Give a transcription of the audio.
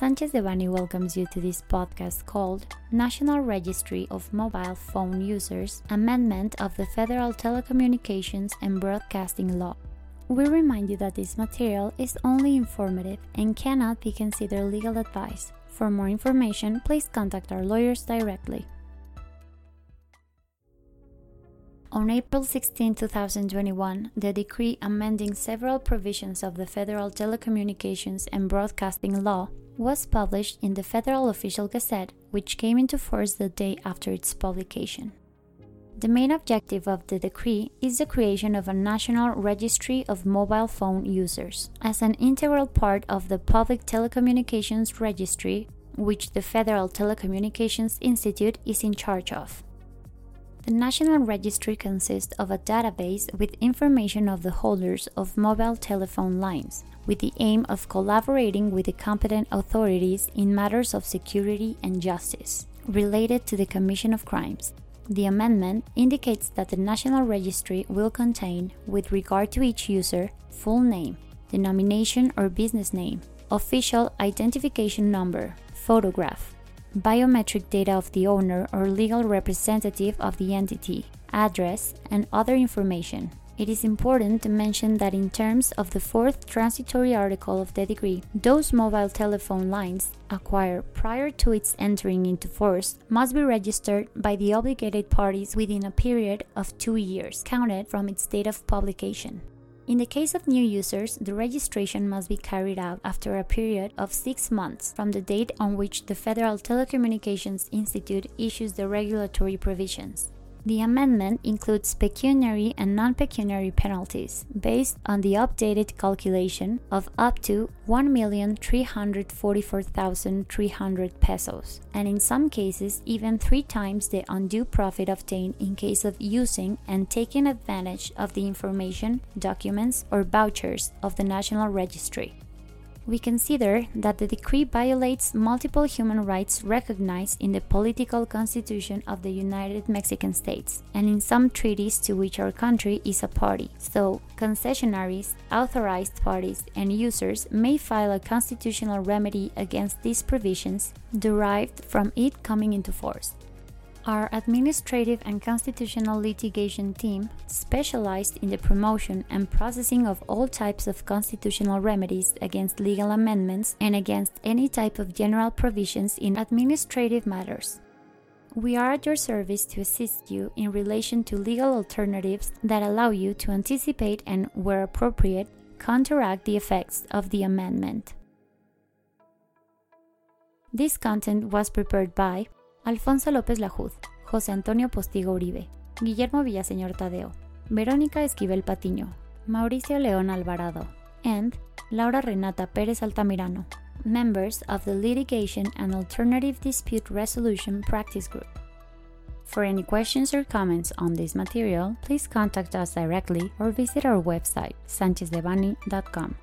Sanchez Devanny welcomes you to this podcast called National Registry of Mobile Phone Users Amendment of the Federal Telecommunications and Broadcasting Law. We remind you that this material is only informative and cannot be considered legal advice. For more information, please contact our lawyers directly. On April 16, 2021, the decree amending several provisions of the Federal Telecommunications and Broadcasting Law was published in the Federal Official Gazette, which came into force the day after its publication. The main objective of the decree is the creation of a national registry of mobile phone users as an integral part of the Public Telecommunications Registry, which the Federal Telecommunications Institute is in charge of. The National Registry consists of a database with information of the holders of mobile telephone lines, with the aim of collaborating with the competent authorities in matters of security and justice related to the commission of crimes. The amendment indicates that the National Registry will contain, with regard to each user, full name, denomination or business name, official identification number, photograph, biometric data of the owner or legal representative of the entity, address, and other information. It is important to mention that, in terms of the fourth transitory article of the decree, those mobile telephone lines acquired prior to its entering into force must be registered by the obligated parties within a period of two years, counted from its date of publication. In the case of new users, the registration must be carried out after a period of six months from the date on which the Federal Telecommunications Institute issues the regulatory provisions. The amendment includes pecuniary and non pecuniary penalties based on the updated calculation of up to 1,344,300 pesos, and in some cases, even three times the undue profit obtained in case of using and taking advantage of the information, documents, or vouchers of the National Registry we consider that the decree violates multiple human rights recognized in the political constitution of the United Mexican States and in some treaties to which our country is a party. So, concessionaries, authorized parties, and users may file a constitutional remedy against these provisions derived from it coming into force. Our administrative and constitutional litigation team specialized in the promotion and processing of all types of constitutional remedies against legal amendments and against any type of general provisions in administrative matters. We are at your service to assist you in relation to legal alternatives that allow you to anticipate and, where appropriate, counteract the effects of the amendment. This content was prepared by Alfonso López Lajud, José Antonio Postigo Uribe, Guillermo Villaseñor Tadeo, Verónica Esquivel Patiño, Mauricio León Alvarado, and Laura Renata Pérez Altamirano, members of the Litigation and Alternative Dispute Resolution Practice Group. For any questions or comments on this material, please contact us directly or visit our website, sanchezdevanny.com.